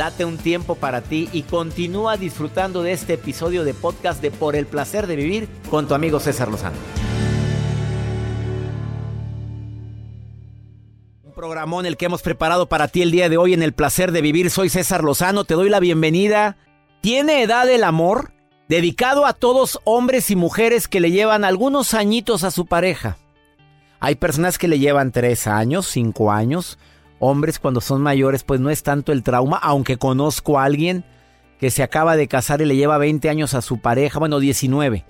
Date un tiempo para ti y continúa disfrutando de este episodio de podcast de Por el placer de vivir con tu amigo César Lozano. Un programón el que hemos preparado para ti el día de hoy en el placer de vivir. Soy César Lozano, te doy la bienvenida. ¿Tiene edad el amor? Dedicado a todos hombres y mujeres que le llevan algunos añitos a su pareja. Hay personas que le llevan tres años, cinco años, hombres cuando son mayores, pues no es tanto el trauma, aunque conozco a alguien que se acaba de casar y le lleva 20 años a su pareja, bueno, 19.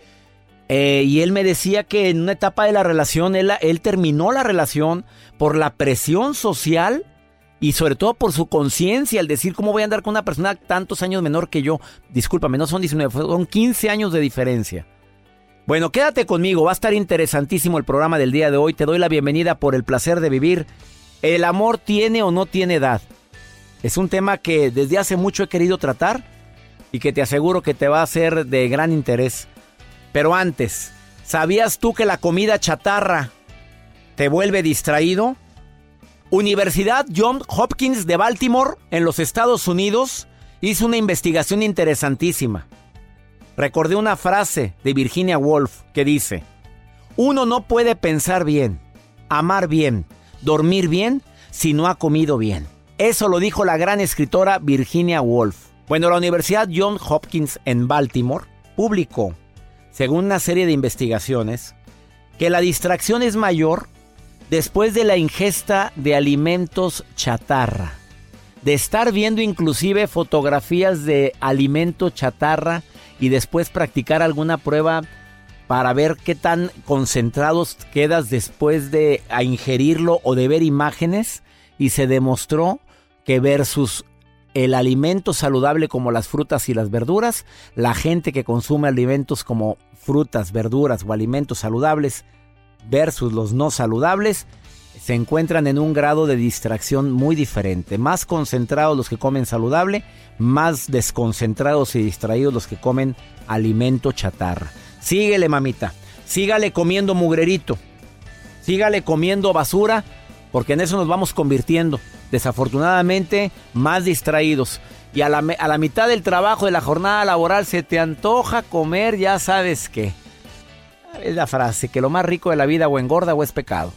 Eh, y él me decía que en una etapa de la relación, él, él terminó la relación por la presión social y sobre todo por su conciencia, al decir cómo voy a andar con una persona tantos años menor que yo. Discúlpame, no son 19, son 15 años de diferencia. Bueno, quédate conmigo, va a estar interesantísimo el programa del día de hoy. Te doy la bienvenida por el placer de vivir ¿El amor tiene o no tiene edad? Es un tema que desde hace mucho he querido tratar y que te aseguro que te va a ser de gran interés. Pero antes, ¿sabías tú que la comida chatarra te vuelve distraído? Universidad John Hopkins de Baltimore, en los Estados Unidos, hizo una investigación interesantísima. Recordé una frase de Virginia Woolf que dice, uno no puede pensar bien, amar bien, dormir bien si no ha comido bien. Eso lo dijo la gran escritora Virginia Woolf. Bueno, la Universidad John Hopkins en Baltimore publicó, según una serie de investigaciones, que la distracción es mayor después de la ingesta de alimentos chatarra. De estar viendo inclusive fotografías de alimento chatarra y después practicar alguna prueba para ver qué tan concentrados quedas después de ingerirlo o de ver imágenes y se demostró que versus el alimento saludable como las frutas y las verduras, la gente que consume alimentos como frutas, verduras o alimentos saludables versus los no saludables, se encuentran en un grado de distracción muy diferente. Más concentrados los que comen saludable, más desconcentrados y distraídos los que comen alimento chatarra. Síguele, mamita. Sígale comiendo mugrerito. Sígale comiendo basura, porque en eso nos vamos convirtiendo. Desafortunadamente, más distraídos. Y a la, a la mitad del trabajo de la jornada laboral se te antoja comer, ya sabes qué. Es la frase, que lo más rico de la vida o engorda o es pecado.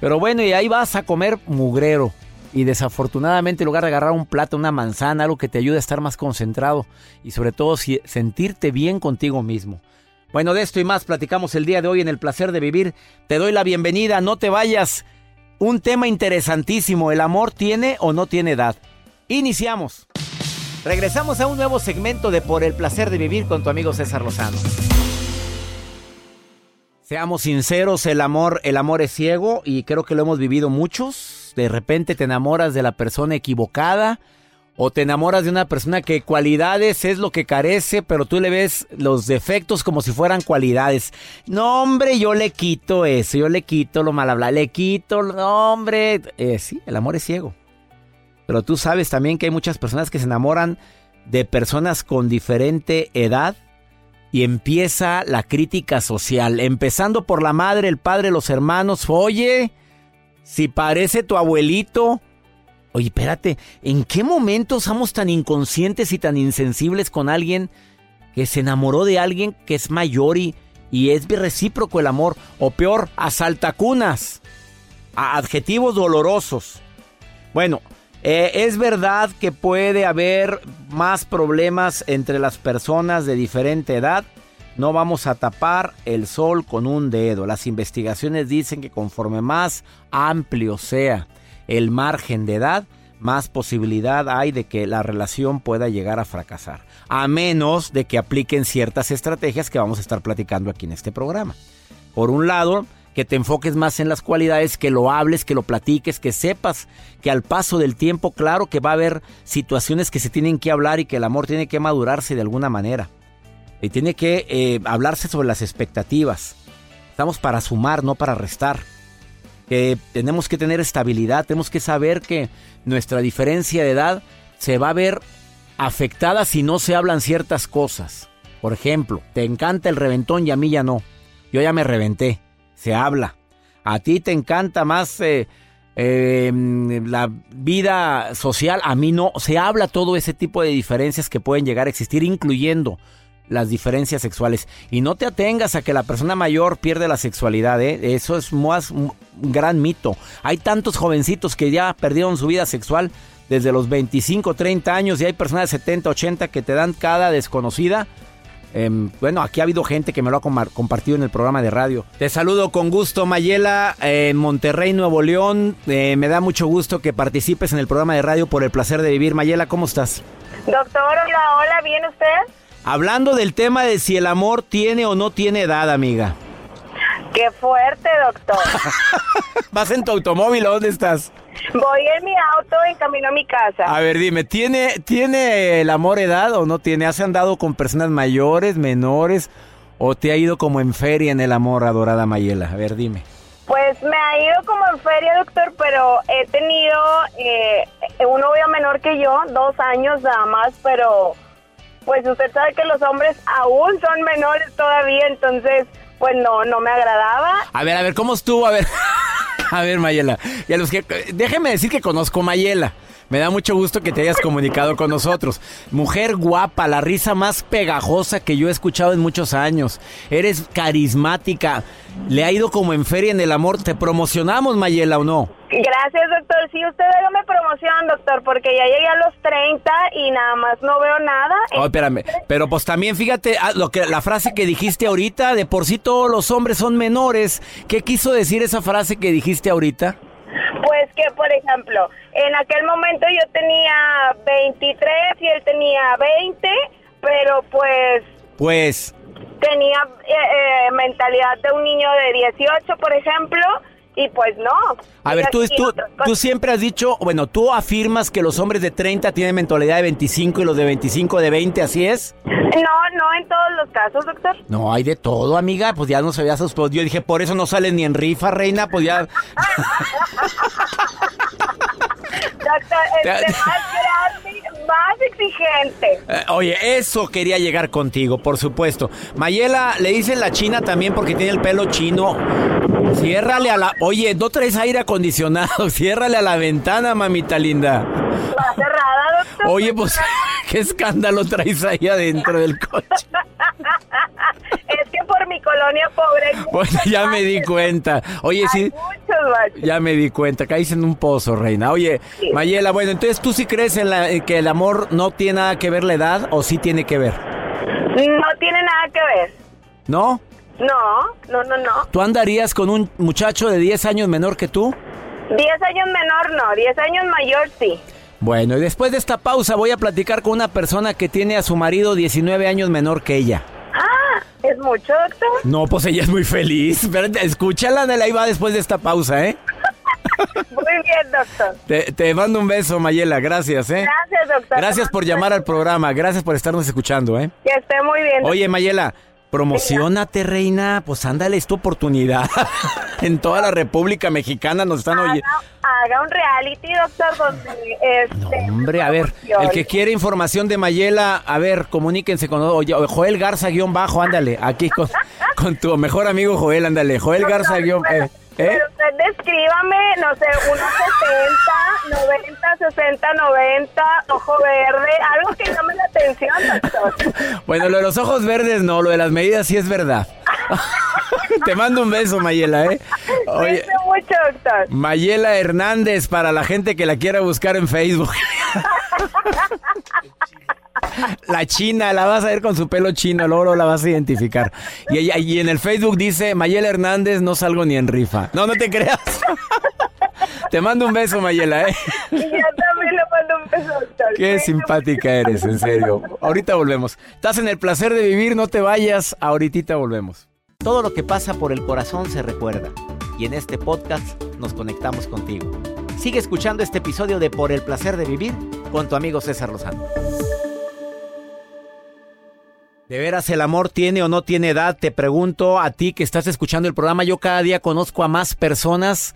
Pero bueno, y ahí vas a comer mugrero. Y desafortunadamente en lugar de agarrar un plato, una manzana, algo que te ayude a estar más concentrado y sobre todo sentirte bien contigo mismo. Bueno, de esto y más platicamos el día de hoy en el placer de vivir. Te doy la bienvenida, no te vayas. Un tema interesantísimo, ¿el amor tiene o no tiene edad? Iniciamos. Regresamos a un nuevo segmento de Por el placer de vivir con tu amigo César Lozano. Seamos sinceros, el amor, el amor es ciego y creo que lo hemos vivido muchos. De repente te enamoras de la persona equivocada o te enamoras de una persona que cualidades es lo que carece, pero tú le ves los defectos como si fueran cualidades. No, hombre, yo le quito eso, yo le quito lo mal hablado, le quito, no, hombre. Eh, sí, el amor es ciego. Pero tú sabes también que hay muchas personas que se enamoran de personas con diferente edad y empieza la crítica social, empezando por la madre, el padre, los hermanos. Oye, si parece tu abuelito, Oye, espérate, ¿en qué momento somos tan inconscientes y tan insensibles con alguien que se enamoró de alguien que es mayor y, y es recíproco el amor? O peor, asaltacunas, a adjetivos dolorosos. Bueno, eh, es verdad que puede haber más problemas entre las personas de diferente edad. No vamos a tapar el sol con un dedo. Las investigaciones dicen que conforme más amplio sea el margen de edad, más posibilidad hay de que la relación pueda llegar a fracasar. A menos de que apliquen ciertas estrategias que vamos a estar platicando aquí en este programa. Por un lado, que te enfoques más en las cualidades, que lo hables, que lo platiques, que sepas que al paso del tiempo, claro que va a haber situaciones que se tienen que hablar y que el amor tiene que madurarse de alguna manera. Y tiene que eh, hablarse sobre las expectativas. Estamos para sumar, no para restar que tenemos que tener estabilidad, tenemos que saber que nuestra diferencia de edad se va a ver afectada si no se hablan ciertas cosas. Por ejemplo, te encanta el reventón y a mí ya no. Yo ya me reventé, se habla. A ti te encanta más eh, eh, la vida social, a mí no. Se habla todo ese tipo de diferencias que pueden llegar a existir, incluyendo las diferencias sexuales. Y no te atengas a que la persona mayor pierde la sexualidad, ¿eh? Eso es más un gran mito. Hay tantos jovencitos que ya perdieron su vida sexual desde los 25, 30 años y hay personas de 70, 80 que te dan cada desconocida. Em, bueno, aquí ha habido gente que me lo ha compartido en el programa de radio. Te saludo con gusto, Mayela, en Monterrey, Nuevo León. Eh, me da mucho gusto que participes en el programa de radio por el placer de vivir. Mayela, ¿cómo estás? Doctor, hola, hola, ¿bien usted? Hablando del tema de si el amor tiene o no tiene edad, amiga. Qué fuerte, doctor. ¿Vas en tu automóvil o dónde estás? Voy en mi auto en camino a mi casa. A ver, dime, ¿tiene, ¿tiene el amor edad o no tiene? ¿Has andado con personas mayores, menores o te ha ido como en feria en el amor, adorada Mayela? A ver, dime. Pues me ha ido como en feria, doctor, pero he tenido eh, un novio menor que yo, dos años nada más, pero pues usted sabe que los hombres aún son menores todavía, entonces pues no, no me agradaba. A ver, a ver, ¿cómo estuvo? A ver, a ver, Mayela. Y los que, déjeme decir que conozco a Mayela. Me da mucho gusto que te hayas comunicado con nosotros. Mujer guapa, la risa más pegajosa que yo he escuchado en muchos años. Eres carismática. Le ha ido como en feria en el amor. ¿Te promocionamos, Mayela, o no? Gracias, doctor. Sí, usted me promoción, doctor, porque ya llegué a los 30 y nada más no veo nada. Oh, espérame. Pero pues también fíjate ah, lo que la frase que dijiste ahorita, de por sí todos los hombres son menores. ¿Qué quiso decir esa frase que dijiste ahorita? Pues que, por ejemplo, en aquel momento yo tenía 23 y él tenía 20, pero pues... Pues... Tenía eh, eh, mentalidad de un niño de 18, por ejemplo, y pues no. A ver, tú, tú, tú, siempre has dicho, bueno, tú afirmas que los hombres de 30 tienen mentalidad de 25 y los de 25 de 20, ¿así es? No, no en todos los casos, doctor. No, hay de todo, amiga, pues ya no se veía sus... Yo dije, por eso no salen ni en rifa, reina, pues ya... doctor, este, más grande, más exigente. Eh, oye, eso quería llegar contigo, por supuesto. Mayela, le dicen la china también porque tiene el pelo chino. Ciérrale a la... Oye, no traes aire acondicionado. Ciérrale a la ventana, mamita linda. Va cerrada, doctor. Oye, pues, ¿qué escándalo traes ahí adentro del coche? es que por mi colonia pobre... Bueno, ya me di cuenta. Oye, sí... Ya me di cuenta, caíste en un pozo, reina. Oye, Mayela, bueno, entonces tú sí crees en, la, que el amor no tiene nada que ver la edad o sí tiene que ver? No tiene nada que ver. ¿No? No, no, no, no. ¿Tú andarías con un muchacho de 10 años menor que tú? 10 años menor no, 10 años mayor sí. Bueno, y después de esta pausa voy a platicar con una persona que tiene a su marido 19 años menor que ella. Ah, ¿es mucho, doctor? No, pues ella es muy feliz. Espérate, escúchala, de ahí va después de esta pausa, ¿eh? Muy bien, doctor. Te, te, mando un beso, Mayela. Gracias, ¿eh? Gracias, doctor. Gracias por llamar al programa. Gracias por estarnos escuchando, ¿eh? Que esté muy bien. Oye, Mayela, Promocionate, reina. Pues ándale, es tu oportunidad. en toda la República Mexicana nos están oyendo. Haga un reality, doctor, donde... Este, hombre, a ver, el que quiere información de Mayela, a ver, comuníquense con Joel Garza guion bajo, ándale, aquí con, con tu mejor amigo Joel, ándale, Joel Garza guion... Eh. ¿Eh? Pero usted descríbame, no sé, unos 70, 90, 60, 90, ojo verde, algo que llame la atención, doctor. Bueno, lo de los ojos verdes no, lo de las medidas sí es verdad. Te mando un beso, Mayela, ¿eh? Oye, mucho, doctor. Mayela Hernández, para la gente que la quiera buscar en Facebook. La china, la vas a ver con su pelo chino, luego la vas a identificar. Y, y en el Facebook dice, Mayela Hernández, no salgo ni en rifa. No, no te creas. Te mando un beso, Mayela, ¿eh? Yo también le mando un beso, doctor. Qué simpática eres, en serio. Ahorita volvemos. Estás en el placer de vivir, no te vayas. Ahorita volvemos. Todo lo que pasa por el corazón se recuerda. Y en este podcast nos conectamos contigo. Sigue escuchando este episodio de Por el placer de vivir con tu amigo César Lozano. ¿De veras el amor tiene o no tiene edad? Te pregunto a ti que estás escuchando el programa. Yo cada día conozco a más personas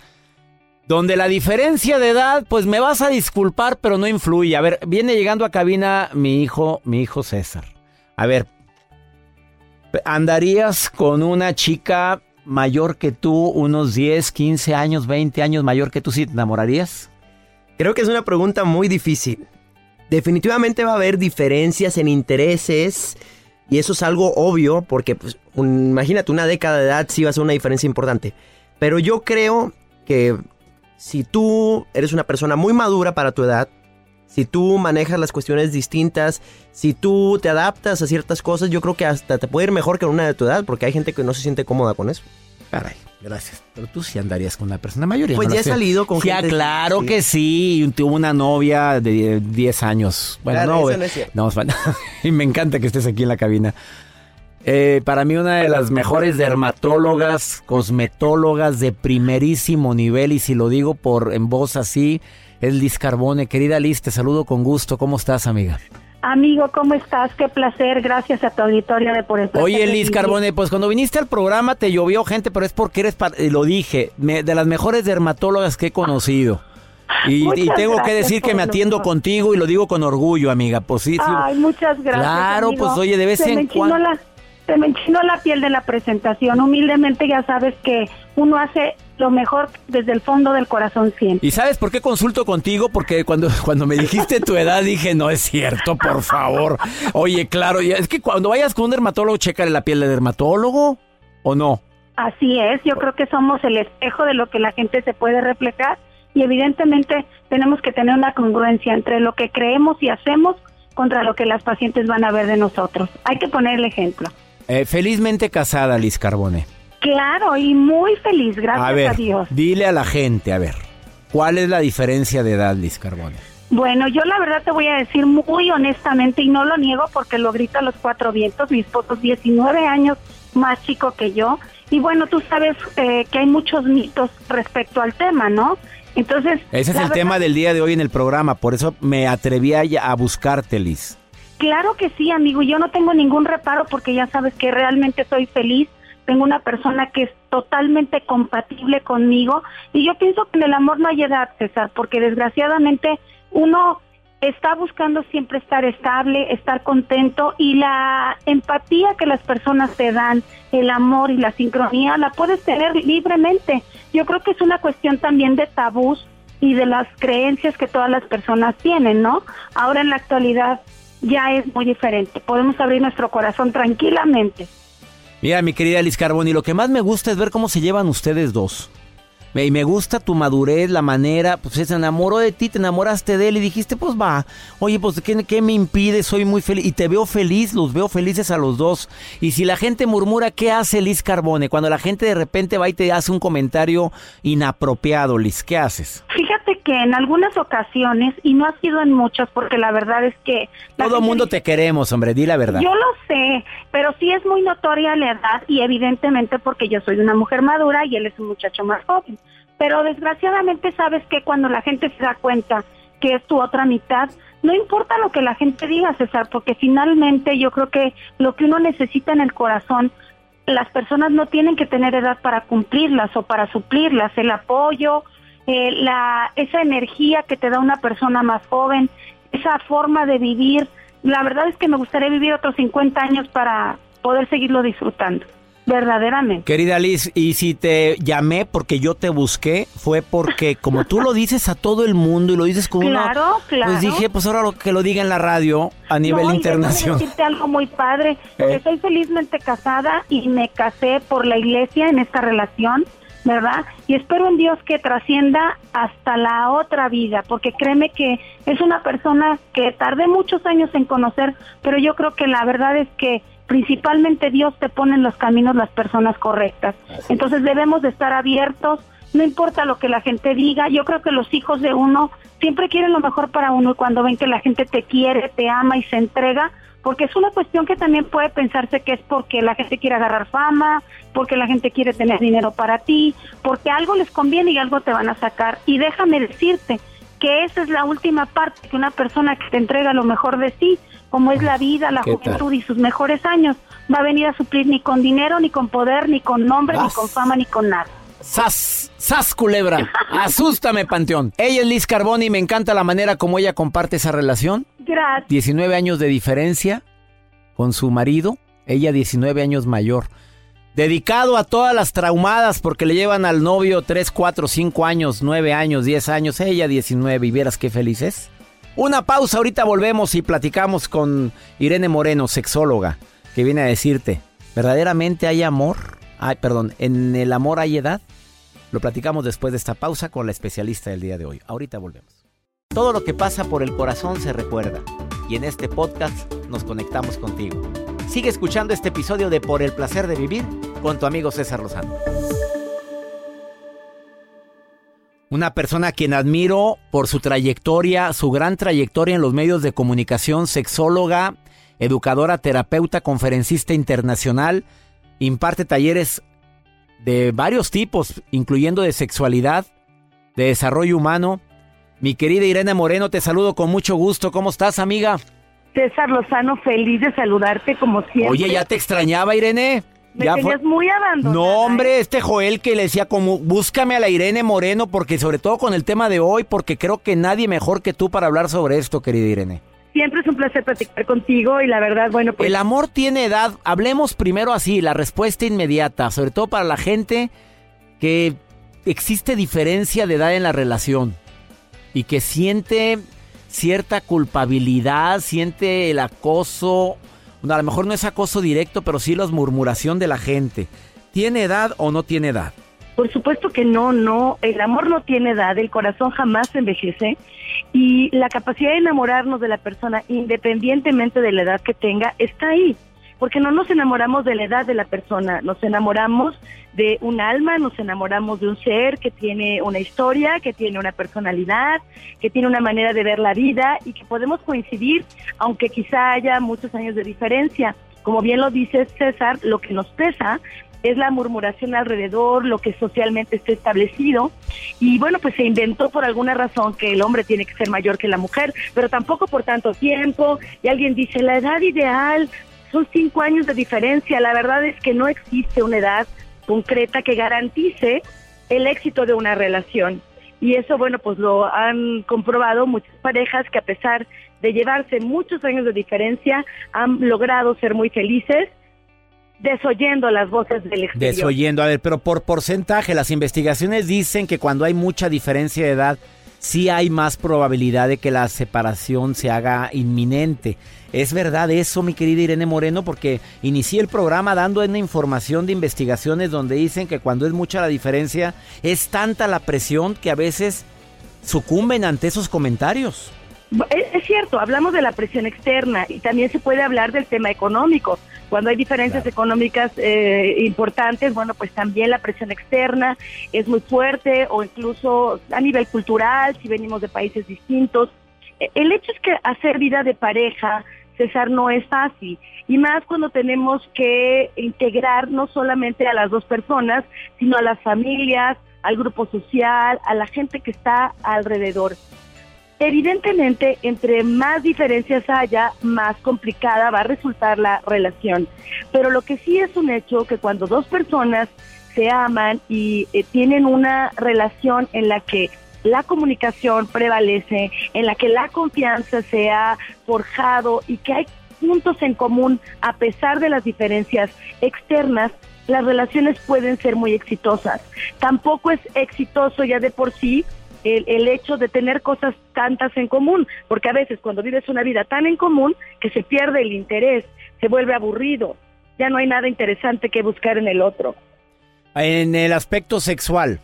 donde la diferencia de edad, pues me vas a disculpar, pero no influye. A ver, viene llegando a cabina mi hijo, mi hijo César. A ver, ¿andarías con una chica mayor que tú, unos 10, 15 años, 20 años mayor que tú, ¿sí te enamorarías? Creo que es una pregunta muy difícil. Definitivamente va a haber diferencias en intereses y eso es algo obvio porque pues, imagínate una década de edad sí va a ser una diferencia importante. Pero yo creo que si tú eres una persona muy madura para tu edad, si tú manejas las cuestiones distintas, si tú te adaptas a ciertas cosas, yo creo que hasta te puede ir mejor que una de tu edad, porque hay gente que no se siente cómoda con eso. Caray, gracias. Pero tú sí andarías con una persona mayor. Pues ya he salido con sí, gente. claro que sí. Tuvo una novia de 10 años. Bueno, no, no, es no, y me encanta que estés aquí en la cabina. Eh, para mí una de las mejores dermatólogas, cosmetólogas de primerísimo nivel y si lo digo por en voz así, es Liz Carbone. Querida Liz, te saludo con gusto. ¿Cómo estás, amiga? Amigo, ¿cómo estás? Qué placer. Gracias a tu auditorio de por el Oye, Liz Carbone, pues cuando viniste al programa te llovió gente, pero es porque eres, lo dije, de las mejores dermatólogas que he conocido. Y, tengo que decir que me atiendo contigo y lo digo con orgullo, amiga. Pues sí, Ay, muchas gracias. Claro, pues oye, de vez en cuando. Se me enchinó la piel de la presentación. Humildemente ya sabes que uno hace lo mejor desde el fondo del corazón siempre. ¿Y sabes por qué consulto contigo? Porque cuando, cuando me dijiste tu edad dije, no es cierto, por favor. Oye, claro, es que cuando vayas con un dermatólogo, chécale la piel de dermatólogo, ¿o no? Así es, yo creo que somos el espejo de lo que la gente se puede reflejar y evidentemente tenemos que tener una congruencia entre lo que creemos y hacemos contra lo que las pacientes van a ver de nosotros. Hay que poner el ejemplo. Eh, felizmente casada, Liz Carbone. Claro, y muy feliz, gracias a, ver, a Dios. Dile a la gente, a ver, ¿cuál es la diferencia de edad, Liz Carbone? Bueno, yo la verdad te voy a decir muy honestamente y no lo niego porque lo grita a los cuatro vientos, mi esposo es 19 años más chico que yo y bueno, tú sabes eh, que hay muchos mitos respecto al tema, ¿no? Entonces... Ese es el tema del día de hoy en el programa, por eso me atreví a, a buscarte, Liz. Claro que sí, amigo, yo no tengo ningún reparo porque ya sabes que realmente soy feliz tengo una persona que es totalmente compatible conmigo y yo pienso que en el amor no hay edad, César, porque desgraciadamente uno está buscando siempre estar estable, estar contento y la empatía que las personas te dan, el amor y la sincronía, la puedes tener libremente. Yo creo que es una cuestión también de tabús y de las creencias que todas las personas tienen, ¿no? Ahora en la actualidad ya es muy diferente. Podemos abrir nuestro corazón tranquilamente. Mira, mi querida Liz Carboni, lo que más me gusta es ver cómo se llevan ustedes dos. Y me gusta tu madurez, la manera, pues se enamoró de ti, te enamoraste de él y dijiste, pues va, oye, pues ¿qué, ¿qué, me impide? Soy muy feliz y te veo feliz, los veo felices a los dos. Y si la gente murmura, ¿qué hace Liz Carbone? Cuando la gente de repente va y te hace un comentario inapropiado, Liz, ¿qué haces? Fíjate que en algunas ocasiones, y no ha sido en muchas, porque la verdad es que... Todo mundo te queremos, hombre, di la verdad. Yo lo sé, pero sí es muy notoria la edad y evidentemente porque yo soy una mujer madura y él es un muchacho más joven. Pero desgraciadamente sabes que cuando la gente se da cuenta que es tu otra mitad, no importa lo que la gente diga, César, porque finalmente yo creo que lo que uno necesita en el corazón, las personas no tienen que tener edad para cumplirlas o para suplirlas, el apoyo, eh, la, esa energía que te da una persona más joven, esa forma de vivir. La verdad es que me gustaría vivir otros 50 años para poder seguirlo disfrutando. Verdaderamente. Querida Liz, y si te llamé porque yo te busqué, fue porque como tú lo dices a todo el mundo y lo dices con claro, Claro, Pues dije, pues ahora lo que lo diga en la radio a nivel internacional. decirte algo muy padre, ¿Eh? soy felizmente casada y me casé por la iglesia en esta relación, ¿verdad? Y espero en Dios que trascienda hasta la otra vida, porque créeme que es una persona que tardé muchos años en conocer, pero yo creo que la verdad es que principalmente Dios te pone en los caminos las personas correctas. Entonces debemos de estar abiertos, no importa lo que la gente diga, yo creo que los hijos de uno siempre quieren lo mejor para uno y cuando ven que la gente te quiere, te ama y se entrega, porque es una cuestión que también puede pensarse que es porque la gente quiere agarrar fama, porque la gente quiere tener dinero para ti, porque algo les conviene y algo te van a sacar. Y déjame decirte que esa es la última parte, que una persona que te entrega lo mejor de sí, como es la vida, la juventud y sus mejores años, va a venir a suplir ni con dinero, ni con poder, ni con nombre, ni con fama, ni con nada. ¡Sas! ¡Sas, culebra! ¡Asústame, Panteón! Ella es Liz Carboni y me encanta la manera como ella comparte esa relación. Gracias. 19 años de diferencia con su marido, ella 19 años mayor. Dedicado a todas las traumadas porque le llevan al novio 3, 4, 5 años, 9 años, 10 años, ella 19 y vieras qué feliz es. Una pausa, ahorita volvemos y platicamos con Irene Moreno, sexóloga, que viene a decirte, ¿verdaderamente hay amor? Ay, perdón, ¿en el amor hay edad? Lo platicamos después de esta pausa con la especialista del día de hoy. Ahorita volvemos. Todo lo que pasa por el corazón se recuerda y en este podcast nos conectamos contigo. Sigue escuchando este episodio de Por el placer de vivir con tu amigo César Lozano. Una persona a quien admiro por su trayectoria, su gran trayectoria en los medios de comunicación, sexóloga, educadora, terapeuta, conferencista internacional, imparte talleres de varios tipos, incluyendo de sexualidad, de desarrollo humano. Mi querida Irene Moreno, te saludo con mucho gusto. ¿Cómo estás, amiga? César Lozano, feliz de saludarte como siempre. Oye, ya te extrañaba, Irene. Me ya tenías muy abandonada. No, hombre, este Joel que le decía como, búscame a la Irene Moreno, porque sobre todo con el tema de hoy, porque creo que nadie mejor que tú para hablar sobre esto, querida Irene. Siempre es un placer platicar contigo y la verdad, bueno, pues... El amor tiene edad. Hablemos primero así, la respuesta inmediata, sobre todo para la gente que existe diferencia de edad en la relación y que siente cierta culpabilidad, siente el acoso. a lo mejor no es acoso directo, pero sí la murmuración de la gente. ¿Tiene edad o no tiene edad? Por supuesto que no, no. El amor no tiene edad, el corazón jamás envejece y la capacidad de enamorarnos de la persona, independientemente de la edad que tenga, está ahí. Porque no nos enamoramos de la edad de la persona, nos enamoramos de un alma, nos enamoramos de un ser que tiene una historia, que tiene una personalidad, que tiene una manera de ver la vida y que podemos coincidir, aunque quizá haya muchos años de diferencia. Como bien lo dice César, lo que nos pesa es la murmuración alrededor, lo que socialmente está establecido. Y bueno, pues se inventó por alguna razón que el hombre tiene que ser mayor que la mujer, pero tampoco por tanto tiempo. Y alguien dice, la edad ideal son cinco años de diferencia. La verdad es que no existe una edad concreta que garantice el éxito de una relación. Y eso, bueno, pues lo han comprobado muchas parejas que a pesar de llevarse muchos años de diferencia, han logrado ser muy felices desoyendo las voces del exterior. Desoyendo, a ver, pero por porcentaje, las investigaciones dicen que cuando hay mucha diferencia de edad, sí hay más probabilidad de que la separación se haga inminente. ¿Es verdad eso, mi querida Irene Moreno? Porque inicié el programa dando una información de investigaciones donde dicen que cuando es mucha la diferencia, es tanta la presión que a veces sucumben ante esos comentarios. Es cierto, hablamos de la presión externa y también se puede hablar del tema económico. Cuando hay diferencias económicas eh, importantes, bueno, pues también la presión externa es muy fuerte o incluso a nivel cultural, si venimos de países distintos. E, el hecho es que hacer vida de pareja, César, no es fácil. Y más cuando tenemos que integrar no solamente a las dos personas, sino a las familias, al grupo social, a la gente que está alrededor. Evidentemente, entre más diferencias haya, más complicada va a resultar la relación. Pero lo que sí es un hecho que cuando dos personas se aman y eh, tienen una relación en la que la comunicación prevalece, en la que la confianza se ha forjado y que hay puntos en común a pesar de las diferencias externas, las relaciones pueden ser muy exitosas. Tampoco es exitoso ya de por sí el, hecho de tener cosas tantas en común, porque a veces cuando vives una vida tan en común que se pierde el interés, se vuelve aburrido, ya no hay nada interesante que buscar en el otro. En el aspecto sexual,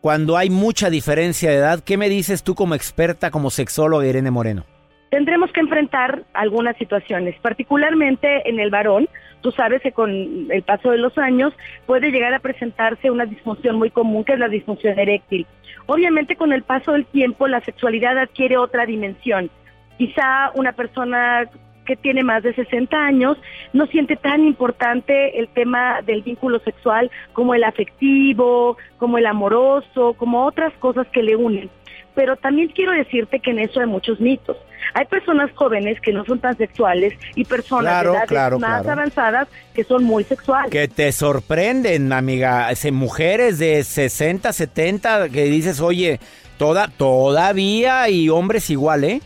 cuando hay mucha diferencia de edad, ¿qué me dices tú como experta, como sexóloga Irene Moreno? Tendremos que enfrentar algunas situaciones, particularmente en el varón. Tú sabes que con el paso de los años puede llegar a presentarse una disfunción muy común que es la disfunción eréctil. Obviamente con el paso del tiempo la sexualidad adquiere otra dimensión. Quizá una persona que tiene más de 60 años no siente tan importante el tema del vínculo sexual como el afectivo, como el amoroso, como otras cosas que le unen. Pero también quiero decirte que en eso hay muchos mitos. Hay personas jóvenes que no son tan sexuales y personas de edades más avanzadas que son muy sexuales. Que te sorprenden, amiga. mujeres de 60, 70 que dices, oye, toda, todavía y hombres igual, ¿eh?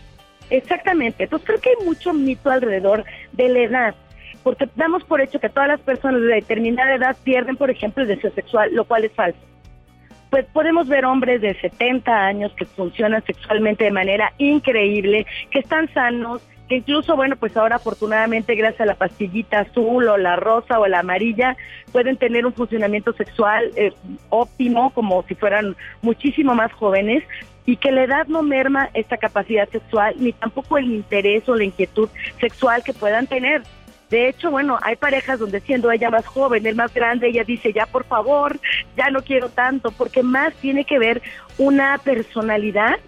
Exactamente. Entonces creo que hay mucho mito alrededor de la edad. porque damos por hecho que todas las personas de determinada edad pierden, por ejemplo, el deseo sexual, lo cual es falso. Pues podemos ver hombres de 70 años que funcionan sexualmente de manera increíble, que están sanos, que incluso, bueno, pues ahora afortunadamente gracias a la pastillita azul o la rosa o la amarilla, pueden tener un funcionamiento sexual eh, óptimo, como si fueran muchísimo más jóvenes, y que la edad no merma esta capacidad sexual, ni tampoco el interés o la inquietud sexual que puedan tener. De hecho, bueno, hay parejas donde siendo ella más joven, el más grande, ella dice, ya por favor, ya no quiero tanto, porque más tiene que ver una personalidad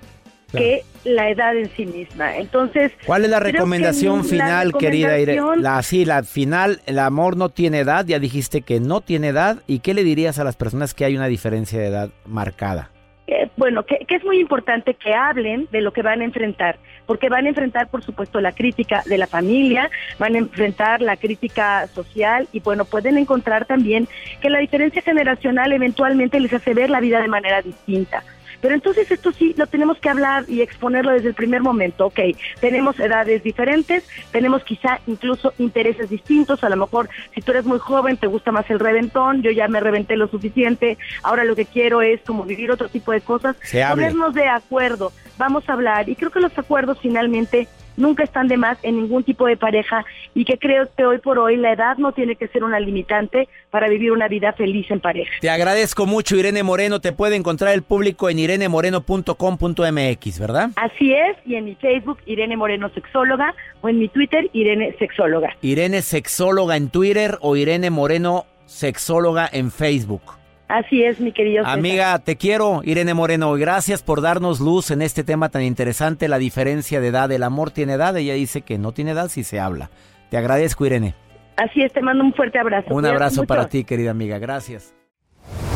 que la edad en sí misma. Entonces, ¿cuál es la recomendación final, querida Irene? La sí, la final, el amor no tiene edad, ya dijiste que no tiene edad, ¿y qué le dirías a las personas que hay una diferencia de edad marcada? Eh, bueno, que, es muy importante que hablen de lo que van a enfrentar, porque van a enfrentar, por supuesto, la crítica de la familia, van a enfrentar la crítica social y, bueno, pueden encontrar también que la diferencia generacional eventualmente les hace ver la vida de manera distinta. Pero entonces esto sí lo tenemos que hablar y exponerlo desde el primer momento. Ok, tenemos edades diferentes, tenemos quizá incluso intereses distintos. A lo mejor si tú eres muy joven te gusta más el reventón, yo ya me reventé lo suficiente, ahora lo que quiero es como vivir otro tipo de cosas. Ponernos de acuerdo, vamos a hablar. Y creo que los acuerdos finalmente nunca están de más en ningún tipo de pareja y que creo que hoy por hoy la edad no tiene que ser una limitante para vivir una vida feliz en pareja. Te agradezco mucho Irene Moreno, te puede encontrar el público en irenemoreno.com.mx, ¿verdad? Así es, y en mi Facebook Irene Moreno Sexóloga o en mi Twitter Irene Sexóloga. Irene Sexóloga en Twitter o Irene Moreno Sexóloga en Facebook. Así es, mi querido. Amiga, te quiero, Irene Moreno. Gracias por darnos luz en este tema tan interesante, la diferencia de edad. El amor tiene edad, ella dice que no tiene edad si se habla. Te agradezco, Irene. Así es, te mando un fuerte abrazo. Un abrazo para ti, querida amiga. Gracias.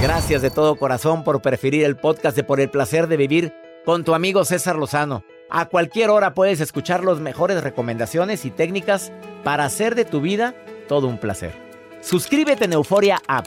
Gracias de todo corazón por preferir el podcast de Por el placer de vivir con tu amigo César Lozano. A cualquier hora puedes escuchar las mejores recomendaciones y técnicas para hacer de tu vida todo un placer. Suscríbete en Euforia App